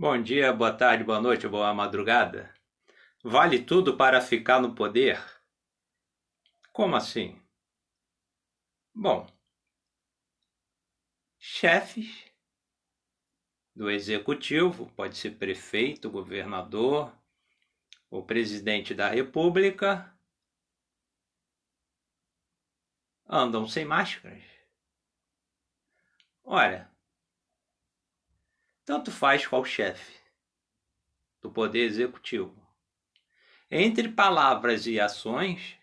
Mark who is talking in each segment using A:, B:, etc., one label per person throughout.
A: Bom dia, boa tarde, boa noite, boa madrugada. Vale tudo para ficar no poder? Como assim? Bom, chefes do executivo, pode ser prefeito, governador, o presidente da república, andam sem máscaras. Olha, tanto faz qual chefe do poder executivo. Entre palavras e ações,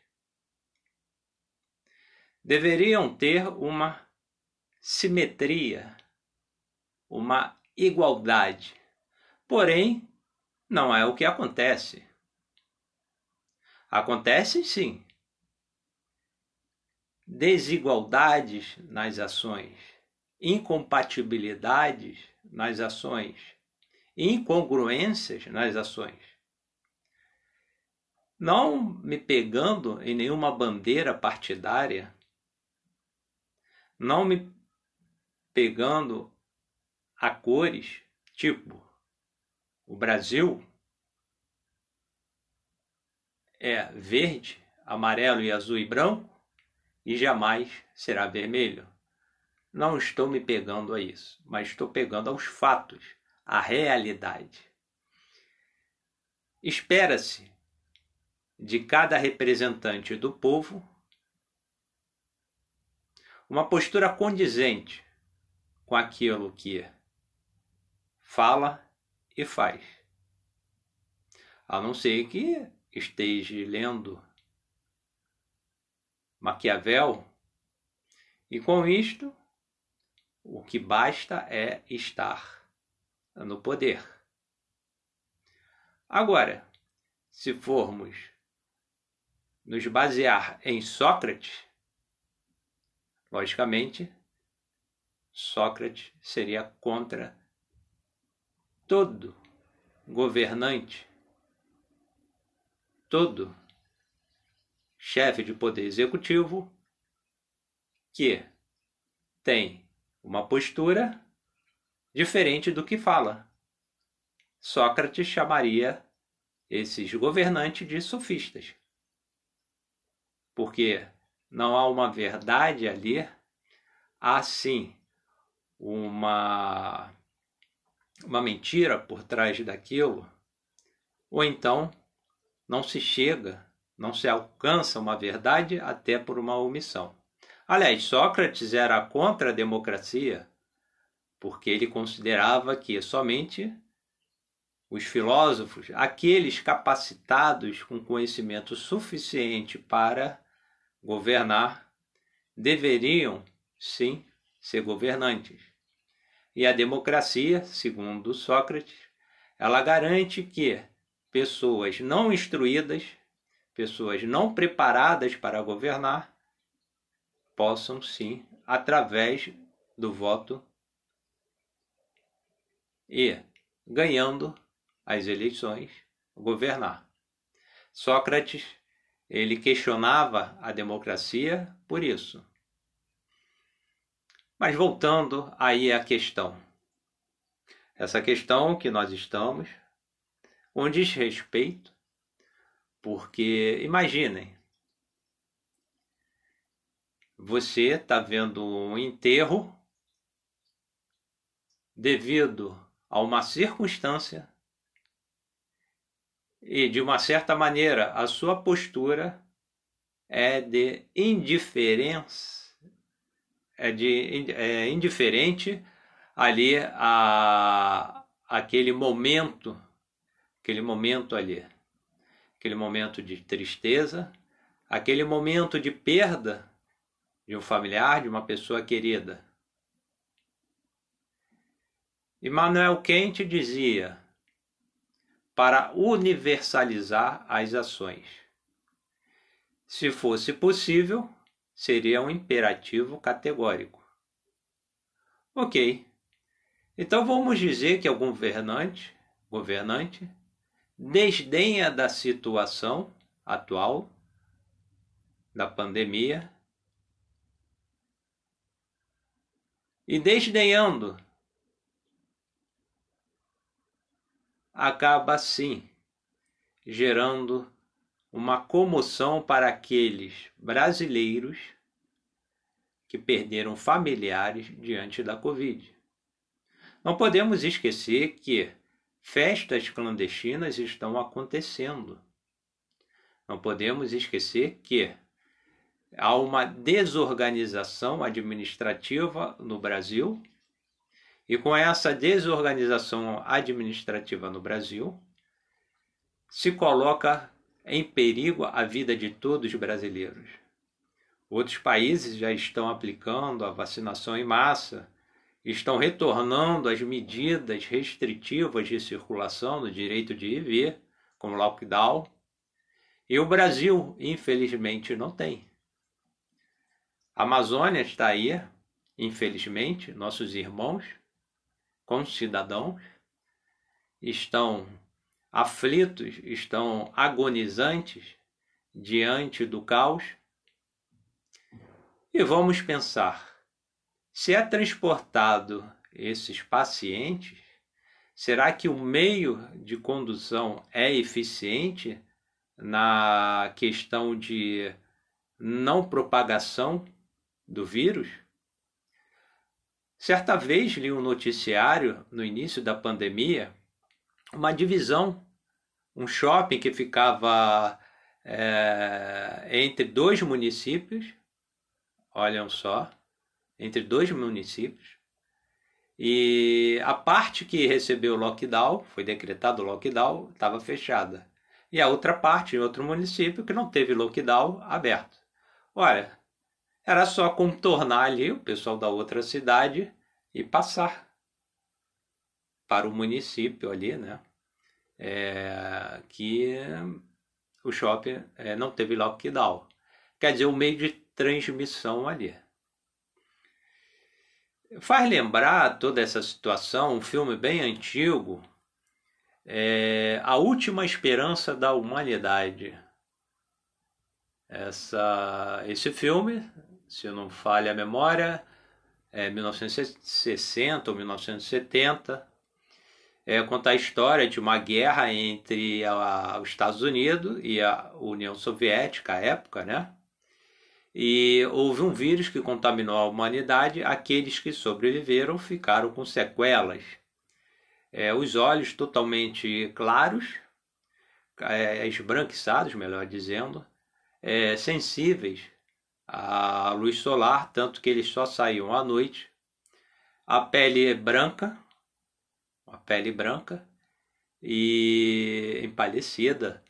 A: deveriam ter uma simetria, uma igualdade. Porém, não é o que acontece. Acontece sim desigualdades nas ações, incompatibilidades nas ações, incongruências nas ações. Não me pegando em nenhuma bandeira partidária, não me pegando a cores, tipo, o Brasil é verde, amarelo e azul e branco e jamais será vermelho. Não estou me pegando a isso, mas estou pegando aos fatos, à realidade. Espera-se de cada representante do povo uma postura condizente com aquilo que fala e faz. A não ser que esteja lendo Maquiavel, e com isto, o que basta é estar no poder. Agora, se formos nos basear em Sócrates, logicamente, Sócrates seria contra todo governante, todo chefe de poder executivo que tem uma postura diferente do que fala. Sócrates chamaria esses governantes de sofistas. Porque não há uma verdade ali, há sim uma, uma mentira por trás daquilo, ou então não se chega, não se alcança uma verdade até por uma omissão. Aliás, Sócrates era contra a democracia, porque ele considerava que somente os filósofos, aqueles capacitados com conhecimento suficiente para governar, deveriam sim ser governantes. E a democracia, segundo Sócrates, ela garante que pessoas não instruídas, pessoas não preparadas para governar, possam sim, através do voto e ganhando as eleições, governar. Sócrates, ele questionava a democracia por isso. Mas voltando aí à questão. Essa questão que nós estamos, um desrespeito, porque imaginem, você está vendo um enterro devido a uma circunstância e de uma certa maneira a sua postura é de indiferença, é de é indiferente ali a aquele momento, aquele momento ali, aquele momento de tristeza, aquele momento de perda de um familiar, de uma pessoa querida. Immanuel Kant dizia: para universalizar as ações. Se fosse possível, seria um imperativo categórico. Ok. Então vamos dizer que algum governante, governante desdenha da situação atual da pandemia e desdenhando acaba sim gerando uma comoção para aqueles brasileiros que perderam familiares diante da Covid. Não podemos esquecer que festas clandestinas estão acontecendo. Não podemos esquecer que há uma desorganização administrativa no Brasil, e com essa desorganização administrativa no Brasil, se coloca em perigo a vida de todos os brasileiros. Outros países já estão aplicando a vacinação em massa, estão retornando às medidas restritivas de circulação no direito de ir como lockdown, e o Brasil, infelizmente, não tem. A Amazônia está aí, infelizmente, nossos irmãos, concidadãos, estão aflitos, estão agonizantes diante do caos. E vamos pensar: se é transportado esses pacientes, será que o meio de condução é eficiente na questão de não propagação do vírus? Certa vez li um noticiário no início da pandemia, uma divisão, um shopping que ficava é, entre dois municípios, olham só, entre dois municípios, e a parte que recebeu o lockdown, foi decretado o lockdown, estava fechada. E a outra parte, em outro município, que não teve lockdown, aberto. Olha, era só contornar ali o pessoal da outra cidade e passar para o município ali, né? É, que o shopping é, não teve lockdown. Quer dizer, o meio de transmissão ali. Faz lembrar toda essa situação um filme bem antigo, é, A Última Esperança da Humanidade. Essa, esse filme se não falha a memória, é 1960 ou 1970. É, conta a história de uma guerra entre a, os Estados Unidos e a União Soviética, à época, né? E houve um vírus que contaminou a humanidade. Aqueles que sobreviveram ficaram com sequelas. É, os olhos totalmente claros, é, esbranquiçados, melhor dizendo, é, sensíveis a luz solar, tanto que eles só saíam à noite. A pele é branca, a pele branca e empalhecida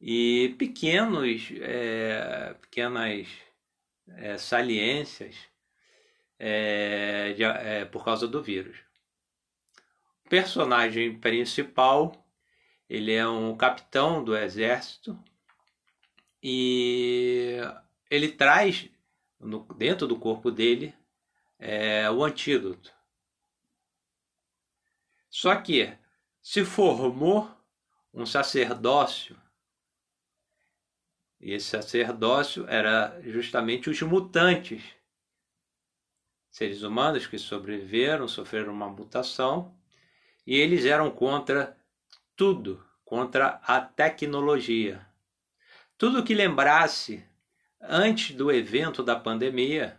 A: e pequenos, é, pequenas é, saliências é, de, é, por causa do vírus. O personagem principal ele é um capitão do exército e ele traz no, dentro do corpo dele é, o antídoto. Só que se formou um sacerdócio, e esse sacerdócio era justamente os mutantes, seres humanos que sobreviveram, sofreram uma mutação, e eles eram contra tudo, contra a tecnologia. Tudo que lembrasse antes do evento da pandemia,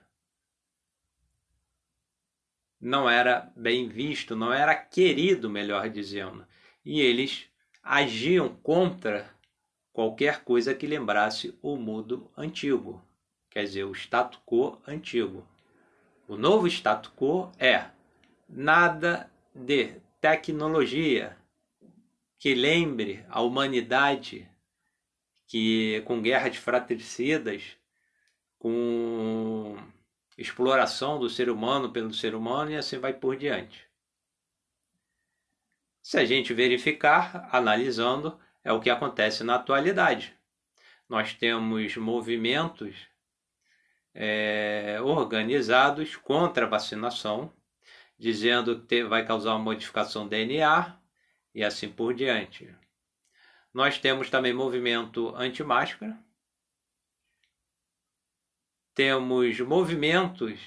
A: não era bem visto, não era querido, melhor dizendo. E eles agiam contra qualquer coisa que lembrasse o mundo antigo, quer dizer, o status quo antigo. O novo status quo é nada de tecnologia que lembre a humanidade que com guerras fratricidas, com exploração do ser humano pelo ser humano e assim vai por diante. Se a gente verificar, analisando, é o que acontece na atualidade. Nós temos movimentos é, organizados contra a vacinação, dizendo que vai causar uma modificação DNA e assim por diante. Nós temos também movimento anti-máscara. Temos movimentos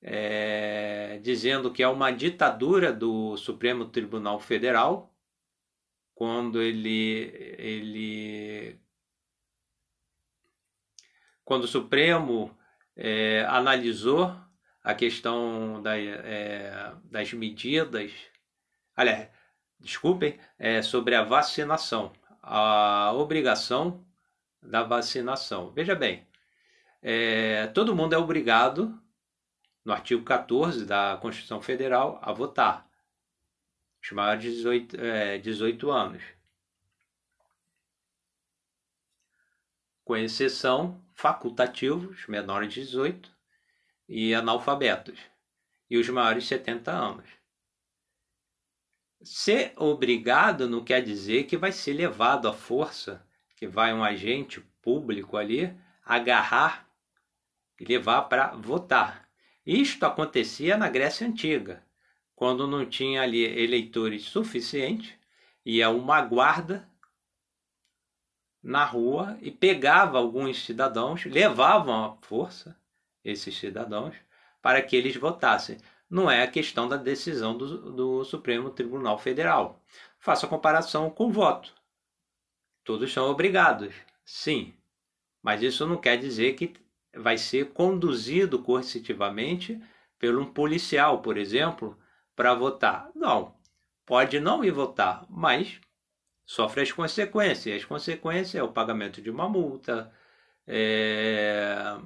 A: é, dizendo que é uma ditadura do Supremo Tribunal Federal, quando ele, ele quando o Supremo é, analisou a questão da, é, das medidas, aliás, desculpem, é, sobre a vacinação, a obrigação da vacinação. Veja bem, é, todo mundo é obrigado, no artigo 14 da Constituição Federal, a votar. Os maiores de 18, é, 18 anos. Com exceção facultativos, menores de 18, e analfabetos, e os maiores de 70 anos. Ser obrigado não quer dizer que vai ser levado à força, que vai um agente público ali agarrar e levar para votar. Isto acontecia na Grécia Antiga, quando não tinha ali eleitores suficientes, ia uma guarda na rua e pegava alguns cidadãos, levavam à força esses cidadãos para que eles votassem. Não é a questão da decisão do, do Supremo Tribunal Federal. Faça a comparação com o voto. Todos são obrigados, sim, mas isso não quer dizer que vai ser conduzido coercitivamente por um policial, por exemplo, para votar. Não, pode não ir votar, mas sofre as consequências. As consequências é o pagamento de uma multa, é...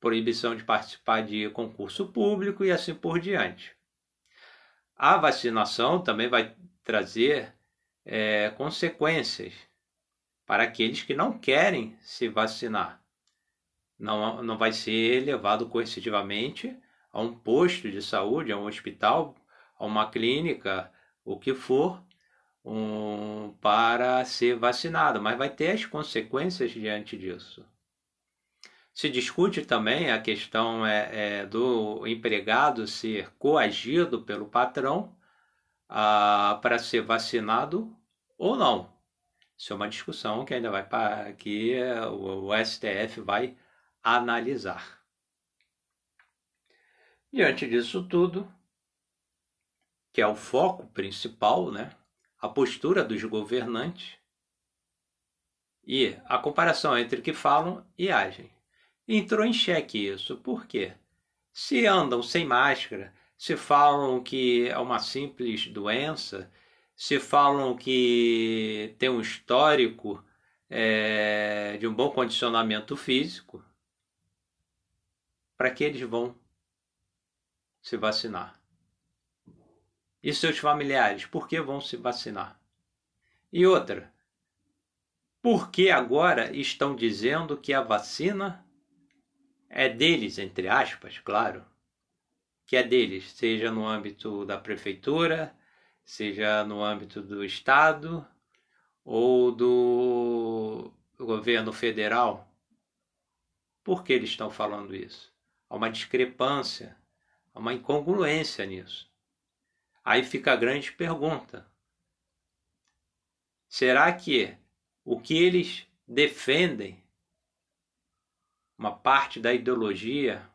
A: proibição de participar de concurso público e assim por diante. A vacinação também vai trazer é, consequências para aqueles que não querem se vacinar. Não, não vai ser levado coercitivamente a um posto de saúde, a um hospital, a uma clínica, o que for, um, para ser vacinado, mas vai ter as consequências diante disso. Se discute também a questão é, é do empregado ser coagido pelo patrão ah, para ser vacinado ou não. Isso é uma discussão que ainda vai para que o, o STF vai analisar. Diante disso tudo, que é o foco principal, né? a postura dos governantes e a comparação entre o que falam e agem. Entrou em xeque isso. Por quê? Se andam sem máscara, se falam que é uma simples doença, se falam que tem um histórico é, de um bom condicionamento físico, para que eles vão se vacinar? E seus familiares, por que vão se vacinar? E outra, por que agora estão dizendo que a vacina é deles, entre aspas, claro, que é deles, seja no âmbito da prefeitura, seja no âmbito do Estado ou do governo federal. Por que eles estão falando isso? Há uma discrepância, há uma incongruência nisso. Aí fica a grande pergunta: será que o que eles defendem, uma parte da ideologia,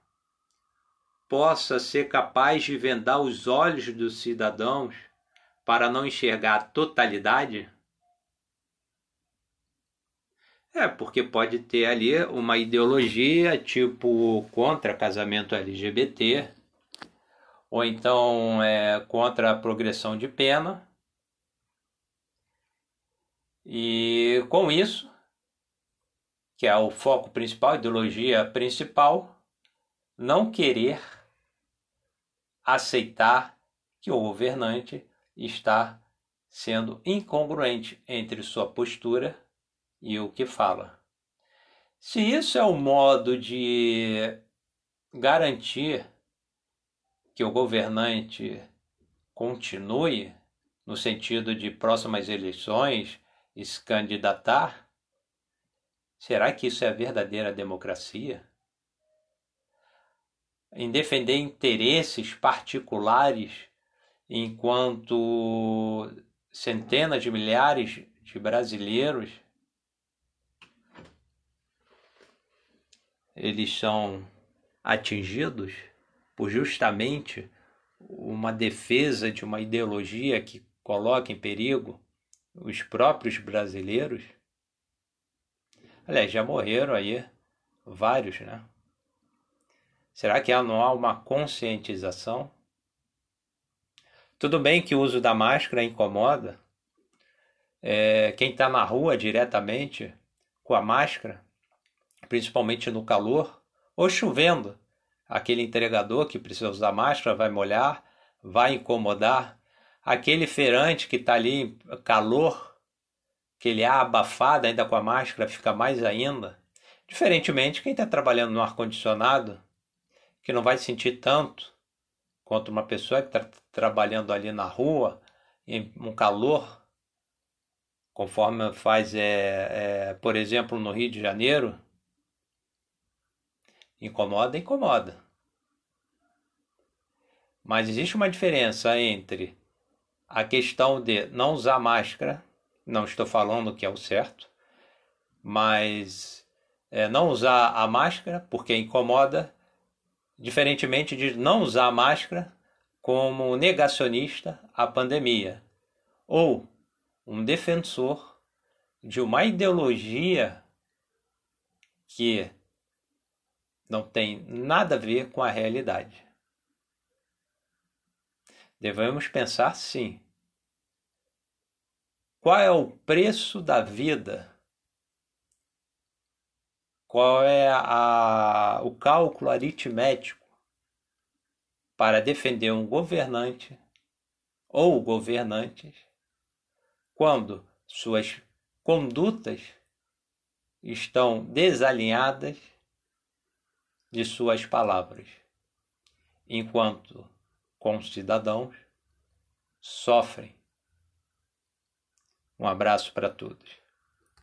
A: possa ser capaz de vendar os olhos dos cidadãos para não enxergar a totalidade? É, porque pode ter ali uma ideologia tipo contra casamento LGBT, ou então é contra a progressão de pena. E com isso, que é o foco principal, a ideologia principal, não querer aceitar que o governante está sendo incongruente entre sua postura e o que fala. Se isso é o modo de garantir que o governante continue no sentido de próximas eleições e se candidatar, será que isso é a verdadeira democracia? Em defender interesses particulares enquanto centenas de milhares de brasileiros eles são atingidos por justamente uma defesa de uma ideologia que coloca em perigo os próprios brasileiros. Aliás, já morreram aí vários, né? Será que não há uma conscientização? Tudo bem que o uso da máscara incomoda. É, quem está na rua diretamente com a máscara, principalmente no calor, ou chovendo, aquele entregador que precisa usar máscara vai molhar, vai incomodar. Aquele feirante que está ali, calor, que ele é abafado ainda com a máscara, fica mais ainda. Diferentemente, quem está trabalhando no ar-condicionado, que não vai sentir tanto quanto uma pessoa que está trabalhando ali na rua, em um calor, conforme faz, é, é, por exemplo, no Rio de Janeiro, incomoda, incomoda. Mas existe uma diferença entre a questão de não usar máscara, não estou falando que é o certo, mas é, não usar a máscara porque incomoda, diferentemente de não usar a máscara como negacionista à pandemia, ou um defensor de uma ideologia que não tem nada a ver com a realidade. Devemos pensar sim. Qual é o preço da vida? Qual é a, o cálculo aritmético para defender um governante ou governantes quando suas condutas estão desalinhadas de suas palavras, enquanto concidadãos sofrem. Um abraço para todos.